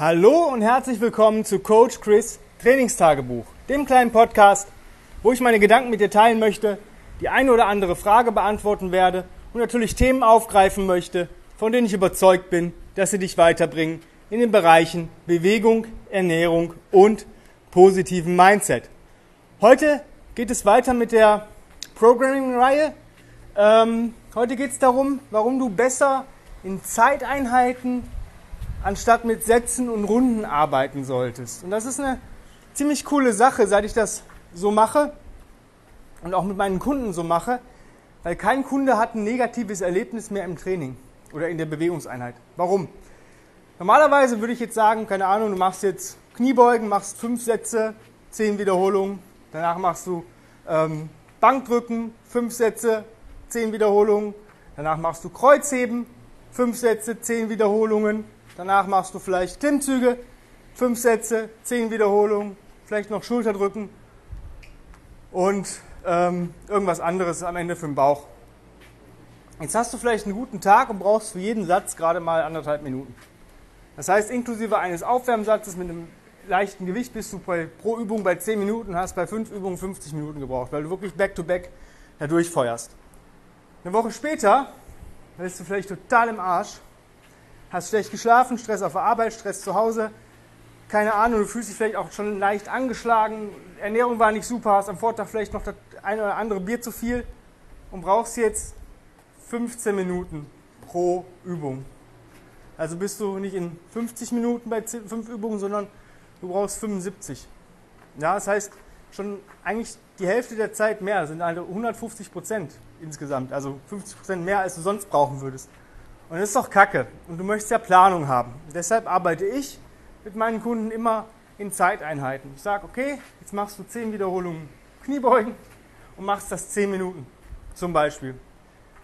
Hallo und herzlich willkommen zu Coach Chris Trainingstagebuch, dem kleinen Podcast, wo ich meine Gedanken mit dir teilen möchte, die eine oder andere Frage beantworten werde und natürlich Themen aufgreifen möchte, von denen ich überzeugt bin, dass sie dich weiterbringen in den Bereichen Bewegung, Ernährung und positiven Mindset. Heute geht es weiter mit der Programming-Reihe. Ähm, heute geht es darum, warum du besser in Zeiteinheiten anstatt mit Sätzen und Runden arbeiten solltest. Und das ist eine ziemlich coole Sache, seit ich das so mache und auch mit meinen Kunden so mache, weil kein Kunde hat ein negatives Erlebnis mehr im Training oder in der Bewegungseinheit. Warum? Normalerweise würde ich jetzt sagen, keine Ahnung, du machst jetzt Kniebeugen, machst fünf Sätze, zehn Wiederholungen, danach machst du ähm, Bankdrücken, fünf Sätze, zehn Wiederholungen, danach machst du Kreuzheben, fünf Sätze, zehn Wiederholungen, Danach machst du vielleicht Klimmzüge, fünf Sätze, zehn Wiederholungen, vielleicht noch Schulterdrücken und ähm, irgendwas anderes am Ende für den Bauch. Jetzt hast du vielleicht einen guten Tag und brauchst für jeden Satz gerade mal anderthalb Minuten. Das heißt, inklusive eines Aufwärmsatzes mit einem leichten Gewicht bist du bei, pro Übung bei 10 Minuten, hast bei 5 Übungen 50 Minuten gebraucht, weil du wirklich back-to-back -back da durchfeuerst. Eine Woche später bist du vielleicht total im Arsch hast schlecht geschlafen, Stress auf der Arbeit, Stress zu Hause, keine Ahnung, du fühlst dich vielleicht auch schon leicht angeschlagen, Ernährung war nicht super, hast am Vortag vielleicht noch das eine oder andere Bier zu viel und brauchst jetzt 15 Minuten pro Übung. Also bist du nicht in 50 Minuten bei 5 Übungen, sondern du brauchst 75. Ja, das heißt schon eigentlich die Hälfte der Zeit mehr, sind also 150 Prozent insgesamt, also 50 Prozent mehr, als du sonst brauchen würdest. Und das ist doch Kacke. Und du möchtest ja Planung haben. Deshalb arbeite ich mit meinen Kunden immer in Zeiteinheiten. Ich sage, okay, jetzt machst du 10 Wiederholungen Kniebeugen und machst das 10 Minuten zum Beispiel.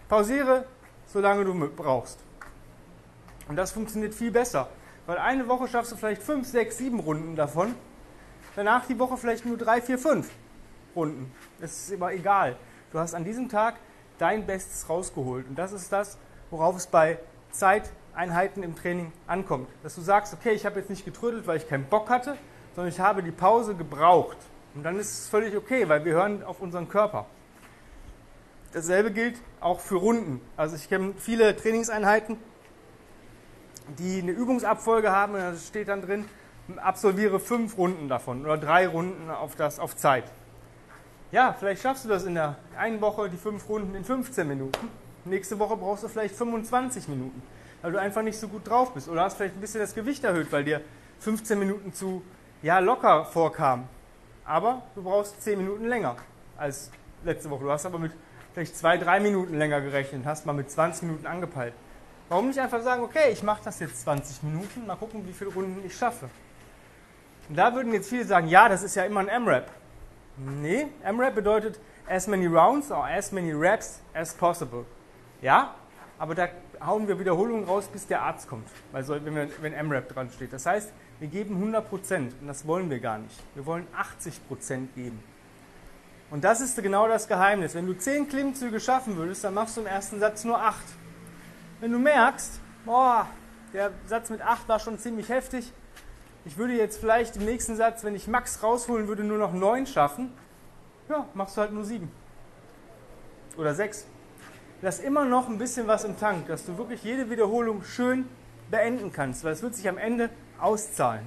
Pausiere, solange du brauchst. Und das funktioniert viel besser. Weil eine Woche schaffst du vielleicht 5, 6, 7 Runden davon. Danach die Woche vielleicht nur 3, 4, 5 Runden. Das ist immer egal. Du hast an diesem Tag dein Bestes rausgeholt. Und das ist das, worauf es bei Zeiteinheiten im Training ankommt. Dass du sagst, okay, ich habe jetzt nicht getrödelt, weil ich keinen Bock hatte, sondern ich habe die Pause gebraucht. Und dann ist es völlig okay, weil wir hören auf unseren Körper. Dasselbe gilt auch für Runden. Also ich kenne viele Trainingseinheiten, die eine Übungsabfolge haben und da steht dann drin, absolviere fünf Runden davon oder drei Runden auf, das, auf Zeit. Ja, vielleicht schaffst du das in der einen Woche, die fünf Runden in 15 Minuten. Nächste Woche brauchst du vielleicht 25 Minuten, weil du einfach nicht so gut drauf bist. Oder hast vielleicht ein bisschen das Gewicht erhöht, weil dir 15 Minuten zu ja, locker vorkam. Aber du brauchst 10 Minuten länger als letzte Woche. Du hast aber mit vielleicht 2, 3 Minuten länger gerechnet, hast mal mit 20 Minuten angepeilt. Warum nicht einfach sagen, okay, ich mache das jetzt 20 Minuten, mal gucken, wie viele Runden ich schaffe. Und da würden jetzt viele sagen, ja, das ist ja immer ein M-Rap. Nee, M-Rap bedeutet as many rounds or as many reps as possible. Ja, aber da hauen wir Wiederholungen raus, bis der Arzt kommt, weil so, wenn, wir, wenn MRAP dran steht. Das heißt, wir geben 100 Prozent und das wollen wir gar nicht. Wir wollen 80 Prozent geben. Und das ist genau das Geheimnis. Wenn du 10 Klimmzüge schaffen würdest, dann machst du im ersten Satz nur 8. Wenn du merkst, boah, der Satz mit 8 war schon ziemlich heftig, ich würde jetzt vielleicht im nächsten Satz, wenn ich Max rausholen würde, nur noch 9 schaffen, ja, machst du halt nur 7. Oder 6 lass immer noch ein bisschen was im Tank, dass du wirklich jede Wiederholung schön beenden kannst, weil es wird sich am Ende auszahlen.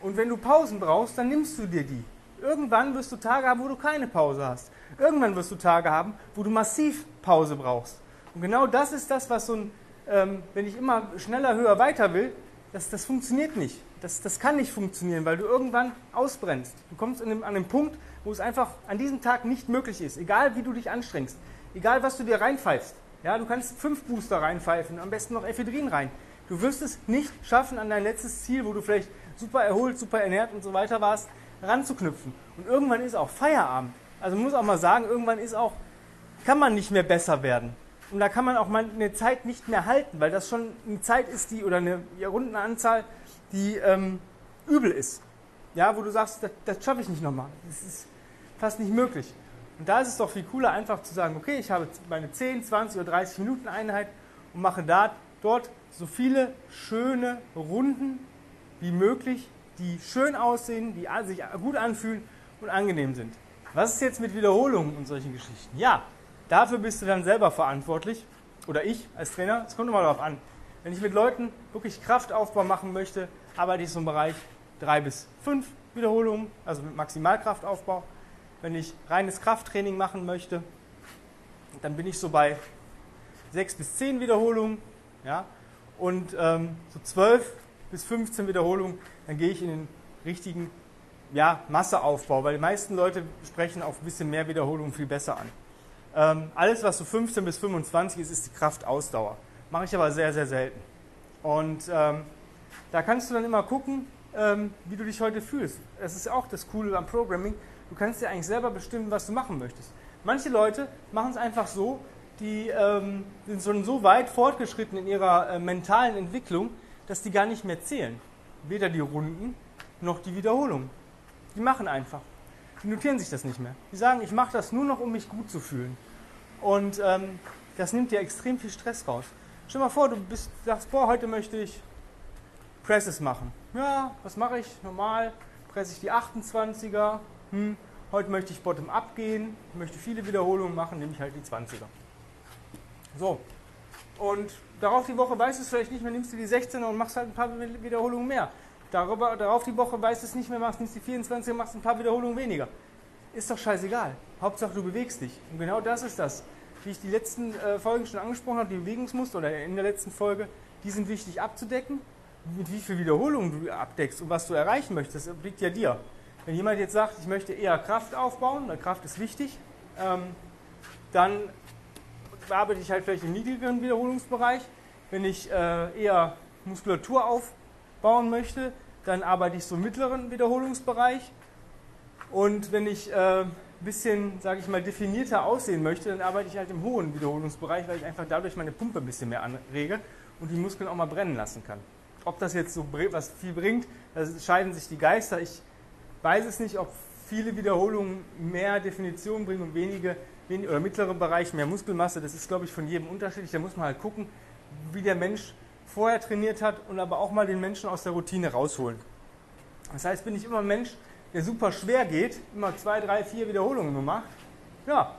Und wenn du Pausen brauchst, dann nimmst du dir die. Irgendwann wirst du Tage haben, wo du keine Pause hast. Irgendwann wirst du Tage haben, wo du massiv Pause brauchst. Und genau das ist das, was so ein, ähm, wenn ich immer schneller, höher, weiter will, das, das funktioniert nicht. Das, das kann nicht funktionieren, weil du irgendwann ausbrennst. Du kommst dem, an den Punkt, wo es einfach an diesem Tag nicht möglich ist, egal wie du dich anstrengst. Egal, was du dir reinpfeifst. Ja, du kannst fünf Booster reinpfeifen, am besten noch Ephedrin rein. Du wirst es nicht schaffen, an dein letztes Ziel, wo du vielleicht super erholt, super ernährt und so weiter warst, ranzuknüpfen. Und irgendwann ist auch Feierabend. Also man muss auch mal sagen, irgendwann ist auch, kann man nicht mehr besser werden. Und da kann man auch mal eine Zeit nicht mehr halten, weil das schon eine Zeit ist, die, oder eine Rundenanzahl, die ähm, übel ist. Ja, wo du sagst, das, das schaffe ich nicht nochmal. Das ist fast nicht möglich. Und da ist es doch viel cooler, einfach zu sagen, okay, ich habe meine 10, 20 oder 30 Minuten Einheit und mache da, dort so viele schöne Runden wie möglich, die schön aussehen, die sich gut anfühlen und angenehm sind. Was ist jetzt mit Wiederholungen und solchen Geschichten? Ja, dafür bist du dann selber verantwortlich oder ich als Trainer. Es kommt immer darauf an. Wenn ich mit Leuten wirklich Kraftaufbau machen möchte, arbeite ich so im Bereich drei bis fünf Wiederholungen, also mit Maximalkraftaufbau. Wenn ich reines Krafttraining machen möchte, dann bin ich so bei sechs bis zehn Wiederholungen. Ja? Und ähm, so zwölf bis 15 Wiederholungen, dann gehe ich in den richtigen ja, Masseaufbau, weil die meisten Leute sprechen auf ein bisschen mehr Wiederholungen viel besser an. Ähm, alles, was so 15 bis 25 ist, ist die Kraftausdauer. Mache ich aber sehr, sehr selten. Und ähm, da kannst du dann immer gucken, ähm, wie du dich heute fühlst. Das ist auch das Coole am Programming. Du kannst dir eigentlich selber bestimmen, was du machen möchtest. Manche Leute machen es einfach so, die ähm, sind schon so weit fortgeschritten in ihrer äh, mentalen Entwicklung, dass die gar nicht mehr zählen. Weder die Runden noch die Wiederholung. Die machen einfach. Die notieren sich das nicht mehr. Die sagen, ich mache das nur noch, um mich gut zu fühlen. Und ähm, das nimmt dir extrem viel Stress raus. Stell dir mal vor, du bist, sagst, boah, heute möchte ich Presses machen. Ja, was mache ich? Normal presse ich die 28er. Hm, heute möchte ich Bottom-up gehen, möchte viele Wiederholungen machen, nehme ich halt die 20er. So. Und darauf die Woche weißt du es vielleicht nicht mehr, nimmst du die 16er und machst halt ein paar Wiederholungen mehr. Darüber, darauf die Woche weißt du es nicht mehr, machst nimmst die 24er, machst ein paar Wiederholungen weniger. Ist doch scheißegal. Hauptsache du bewegst dich. Und genau das ist das. Wie ich die letzten äh, Folgen schon angesprochen habe, die Bewegungsmuster oder in der letzten Folge, die sind wichtig abzudecken. Mit wie viel Wiederholungen du abdeckst und was du erreichen möchtest, das obliegt ja dir. Wenn jemand jetzt sagt, ich möchte eher Kraft aufbauen, weil Kraft ist wichtig, ähm, dann arbeite ich halt vielleicht im niedrigeren Wiederholungsbereich. Wenn ich äh, eher Muskulatur aufbauen möchte, dann arbeite ich so im mittleren Wiederholungsbereich. Und wenn ich ein äh, bisschen, sage ich mal, definierter aussehen möchte, dann arbeite ich halt im hohen Wiederholungsbereich, weil ich einfach dadurch meine Pumpe ein bisschen mehr anrege und die Muskeln auch mal brennen lassen kann. Ob das jetzt so was viel bringt, da scheiden sich die Geister. Ich weiß es nicht, ob viele Wiederholungen mehr Definition bringen und wenige oder mittleren Bereich mehr Muskelmasse, das ist, glaube ich, von jedem unterschiedlich. Da muss man halt gucken, wie der Mensch vorher trainiert hat und aber auch mal den Menschen aus der Routine rausholen. Das heißt, bin ich immer ein Mensch, der super schwer geht, immer zwei, drei, vier Wiederholungen nur macht, ja,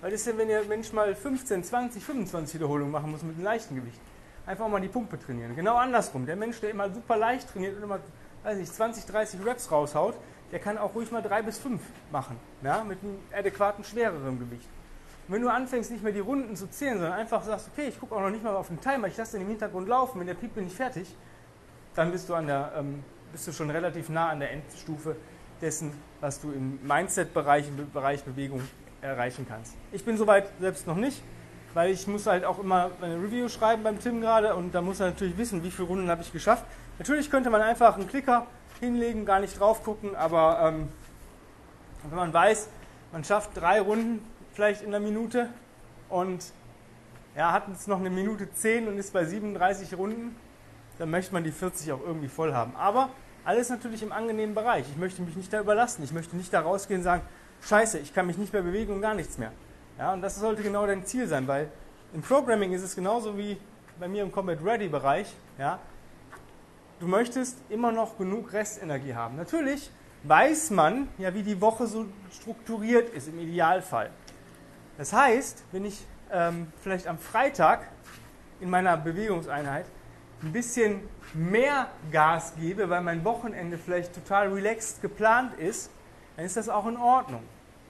was ist denn, wenn der Mensch mal 15, 20, 25 Wiederholungen machen muss mit einem leichten Gewicht? Einfach mal die Pumpe trainieren. Genau andersrum. Der Mensch, der immer super leicht trainiert und immer, weiß ich, 20, 30 Reps raushaut, der kann auch ruhig mal drei bis fünf machen, ja, mit einem adäquaten, schwereren Gewicht. Und wenn du anfängst, nicht mehr die Runden zu zählen, sondern einfach sagst, okay, ich gucke auch noch nicht mal auf den Timer, ich lasse den im Hintergrund laufen, wenn der Piep bin ich fertig, dann bist du, an der, ähm, bist du schon relativ nah an der Endstufe dessen, was du im Mindset-Bereich, im Bereich Bewegung erreichen kannst. Ich bin soweit selbst noch nicht, weil ich muss halt auch immer eine Review schreiben beim Tim gerade und da muss er natürlich wissen, wie viele Runden habe ich geschafft. Natürlich könnte man einfach einen Klicker hinlegen, gar nicht drauf gucken, aber ähm, wenn man weiß, man schafft drei Runden vielleicht in einer Minute und ja, hat jetzt noch eine Minute 10 und ist bei 37 Runden, dann möchte man die 40 auch irgendwie voll haben. Aber alles natürlich im angenehmen Bereich. Ich möchte mich nicht da überlasten. Ich möchte nicht da rausgehen und sagen, scheiße, ich kann mich nicht mehr bewegen und gar nichts mehr. Ja, und das sollte genau dein Ziel sein, weil im Programming ist es genauso wie bei mir im Combat Ready Bereich. Ja, du möchtest immer noch genug Restenergie haben. Natürlich weiß man ja, wie die Woche so strukturiert ist im Idealfall. Das heißt, wenn ich ähm, vielleicht am Freitag in meiner Bewegungseinheit ein bisschen mehr Gas gebe, weil mein Wochenende vielleicht total relaxed geplant ist, dann ist das auch in Ordnung.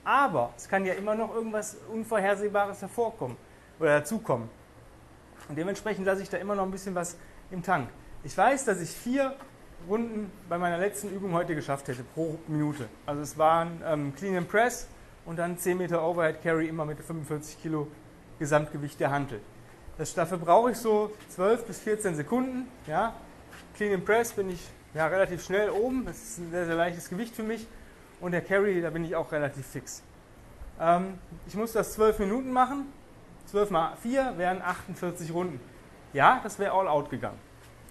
Aber es kann ja immer noch irgendwas Unvorhersehbares hervorkommen oder dazukommen. Und dementsprechend lasse ich da immer noch ein bisschen was im Tank. Ich weiß, dass ich vier Runden bei meiner letzten Übung heute geschafft hätte pro Minute. Also es waren ähm, Clean and Press und dann 10 Meter Overhead Carry immer mit 45 Kilo Gesamtgewicht der Hantel. Das, dafür brauche ich so 12 bis 14 Sekunden. Ja. Clean and Press bin ich ja, relativ schnell oben. Das ist ein sehr, sehr leichtes Gewicht für mich. Und der Carry, da bin ich auch relativ fix. Ähm, ich muss das 12 Minuten machen. 12 mal 4 wären 48 Runden. Ja, das wäre all out gegangen.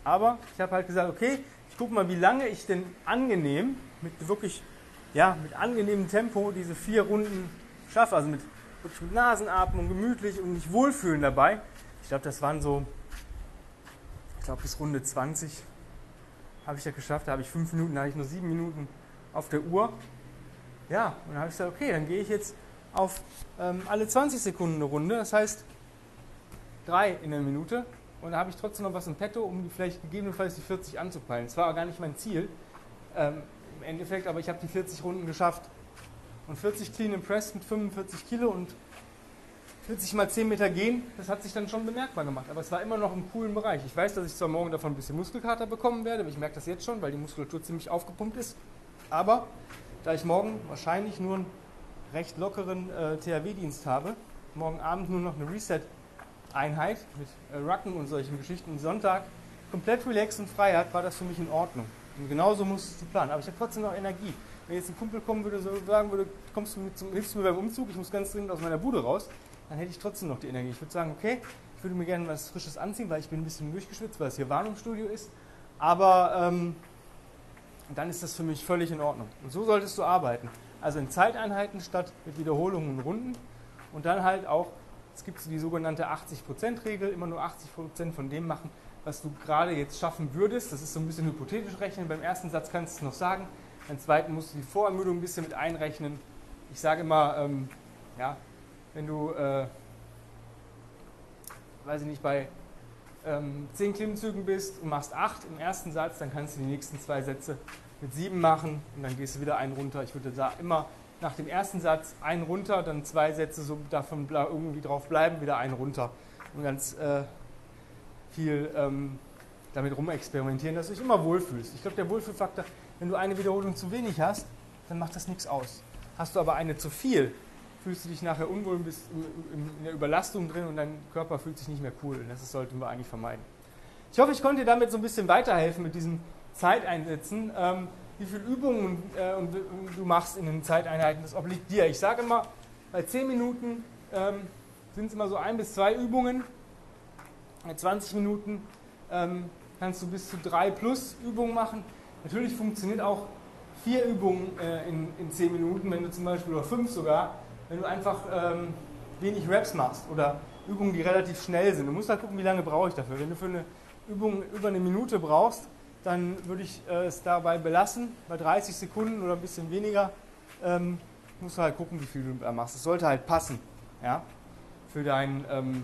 Aber ich habe halt gesagt, okay, ich gucke mal, wie lange ich denn angenehm, mit wirklich, ja, mit angenehmem Tempo diese vier Runden schaffe. Also mit, wirklich mit Nasenatmung, gemütlich und mich wohlfühlen dabei. Ich glaube, das waren so, ich glaube bis Runde 20 habe ich das geschafft. Da habe ich fünf Minuten, da habe ich nur sieben Minuten auf der Uhr. Ja, und dann habe ich gesagt, okay, dann gehe ich jetzt auf ähm, alle 20 Sekunden eine Runde. Das heißt, drei in der Minute. Und da habe ich trotzdem noch was im Petto, um die vielleicht gegebenenfalls die 40 anzupeilen. Das war gar nicht mein Ziel ähm, im Endeffekt, aber ich habe die 40 Runden geschafft. Und 40 Clean Press mit 45 Kilo und 40 mal 10 Meter gehen, das hat sich dann schon bemerkbar gemacht. Aber es war immer noch im coolen Bereich. Ich weiß, dass ich zwar morgen davon ein bisschen Muskelkater bekommen werde, aber ich merke das jetzt schon, weil die Muskulatur ziemlich aufgepumpt ist. Aber da ich morgen wahrscheinlich nur einen recht lockeren äh, THW-Dienst habe, morgen Abend nur noch eine Reset-Einheit mit äh, Rucken und solchen Geschichten und Sonntag komplett relaxed und frei hat, war das für mich in Ordnung. Und genauso muss es zu planen. Aber ich habe trotzdem noch Energie. Wenn jetzt ein Kumpel kommen würde, so sagen würde, kommst du mit zum, hilfst du mir beim Umzug, ich muss ganz dringend aus meiner Bude raus, dann hätte ich trotzdem noch die Energie. Ich würde sagen, okay, ich würde mir gerne was Frisches anziehen, weil ich bin ein bisschen durchgeschwitzt, weil es hier warm im Studio ist. Aber ähm, dann ist das für mich völlig in Ordnung. Und so solltest du arbeiten. Also in Zeiteinheiten statt mit Wiederholungen und Runden. Und dann halt auch, es gibt die sogenannte 80%-Regel, immer nur 80% von dem machen, was du gerade jetzt schaffen würdest. Das ist so ein bisschen hypothetisch rechnen. Beim ersten Satz kannst du es noch sagen. Beim zweiten musst du die Vorermüdung ein bisschen mit einrechnen. Ich sage immer, ähm, ja, wenn du, äh, weiß ich nicht, bei ähm, 10 Klimmzügen bist und machst 8 im ersten Satz, dann kannst du die nächsten zwei Sätze mit 7 machen und dann gehst du wieder einen runter. Ich würde da immer nach dem ersten Satz einen runter, dann zwei Sätze so davon irgendwie drauf bleiben, wieder einen runter und ganz äh, viel ähm, damit rumexperimentieren, dass du dich immer wohlfühlst. Ich glaube, der Wohlfühlfaktor, wenn du eine Wiederholung zu wenig hast, dann macht das nichts aus. Hast du aber eine zu viel, fühlst du dich nachher unwohl, bist in der Überlastung drin und dein Körper fühlt sich nicht mehr cool. Das sollten wir eigentlich vermeiden. Ich hoffe, ich konnte dir damit so ein bisschen weiterhelfen mit diesen Zeiteinsätzen. Ähm, wie viele Übungen äh, und, du machst in den Zeiteinheiten, das obliegt dir. Ich sage immer, bei 10 Minuten ähm, sind es immer so ein bis zwei Übungen. Bei 20 Minuten ähm, kannst du bis zu drei plus Übungen machen. Natürlich funktioniert auch vier Übungen äh, in, in 10 Minuten, wenn du zum Beispiel, oder fünf sogar, wenn du einfach ähm, wenig Reps machst oder Übungen, die relativ schnell sind. Du musst halt gucken, wie lange brauche ich dafür. Wenn du für eine Übung über eine Minute brauchst, dann würde ich äh, es dabei belassen. Bei 30 Sekunden oder ein bisschen weniger ähm, musst du halt gucken, wie viel du da machst. Es sollte halt passen ja, für dein, ähm,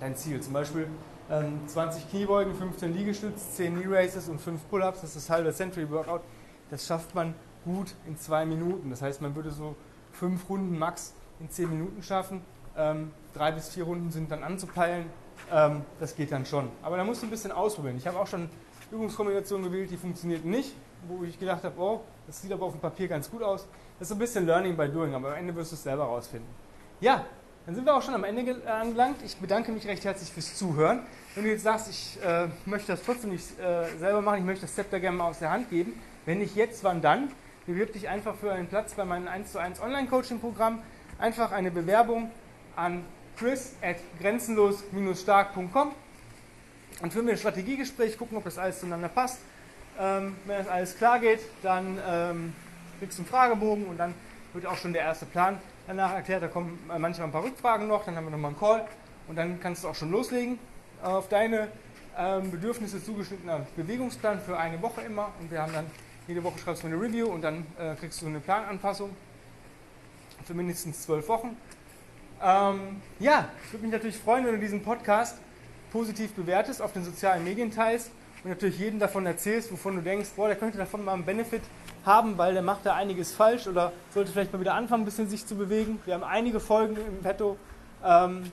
dein Ziel. Zum Beispiel ähm, 20 Kniebeugen, 15 Liegestütz, 10 Knee Races und 5 Pull-Ups. Das ist das halbe Century Workout. Das schafft man gut in zwei Minuten. Das heißt, man würde so fünf Runden max in zehn Minuten schaffen. Ähm, drei bis vier Runden sind dann anzupeilen. Ähm, das geht dann schon. Aber da musst du ein bisschen ausprobieren. Ich habe auch schon Übungskombinationen gewählt, die funktionierten nicht, wo ich gedacht habe, oh, das sieht aber auf dem Papier ganz gut aus. Das ist ein bisschen Learning by Doing, aber am Ende wirst du es selber rausfinden. Ja, dann sind wir auch schon am Ende angelangt. Ich bedanke mich recht herzlich fürs Zuhören. Wenn du jetzt sagst, ich äh, möchte das trotzdem nicht äh, selber machen, ich möchte das Zepter gerne mal aus der Hand geben, wenn nicht jetzt, wann dann? Bewirb dich einfach für einen Platz bei meinem 1 zu 1 Online-Coaching-Programm. Einfach eine Bewerbung an chris at grenzenlos-stark.com und für mir ein Strategiegespräch, gucken, ob das alles zueinander passt. Ähm, wenn das alles klar geht, dann ähm, kriegst du einen Fragebogen und dann wird auch schon der erste Plan danach erklärt. Da kommen manchmal ein paar Rückfragen noch, dann haben wir nochmal einen Call und dann kannst du auch schon loslegen. Auf deine ähm, Bedürfnisse zugeschnittener Bewegungsplan für eine Woche immer und wir haben dann jede Woche schreibst du eine Review und dann äh, kriegst du eine Plananpassung für mindestens zwölf Wochen. Ähm, ja, ich würde mich natürlich freuen, wenn du diesen Podcast positiv bewertest, auf den sozialen Medien teilst und natürlich jedem davon erzählst, wovon du denkst, boah, der könnte davon mal einen Benefit haben, weil der macht da einiges falsch oder sollte vielleicht mal wieder anfangen, ein bisschen sich zu bewegen. Wir haben einige Folgen im Petto. Ähm,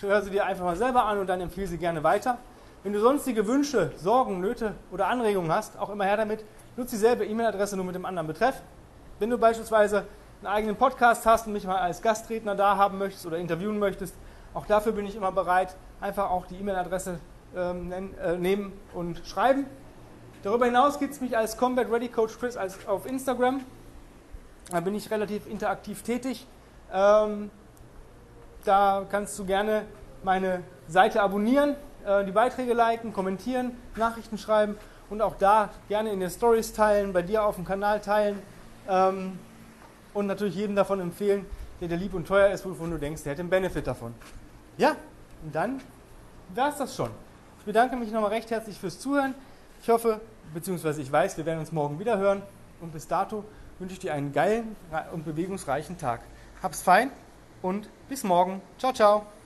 hör sie dir einfach mal selber an und dann empfehle sie gerne weiter. Wenn du sonstige Wünsche, Sorgen, Nöte oder Anregungen hast, auch immer her damit. Nutze dieselbe E-Mail-Adresse nur mit dem anderen Betreff. Wenn du beispielsweise einen eigenen Podcast hast und mich mal als Gastredner da haben möchtest oder interviewen möchtest, auch dafür bin ich immer bereit. Einfach auch die E-Mail-Adresse ähm, äh, nehmen und schreiben. Darüber hinaus gibt es mich als Combat Ready Coach Chris als auf Instagram. Da bin ich relativ interaktiv tätig. Ähm, da kannst du gerne meine Seite abonnieren, äh, die Beiträge liken, kommentieren, Nachrichten schreiben und auch da gerne in den Stories teilen, bei dir auf dem Kanal teilen ähm, und natürlich jedem davon empfehlen, der dir lieb und teuer ist, wovon du denkst, der hat den Benefit davon. Ja, und dann war es das schon. Ich bedanke mich nochmal recht herzlich fürs Zuhören. Ich hoffe, beziehungsweise ich weiß, wir werden uns morgen wieder hören. Und bis dato wünsche ich dir einen geilen und bewegungsreichen Tag. Hab's fein und bis morgen. Ciao, ciao.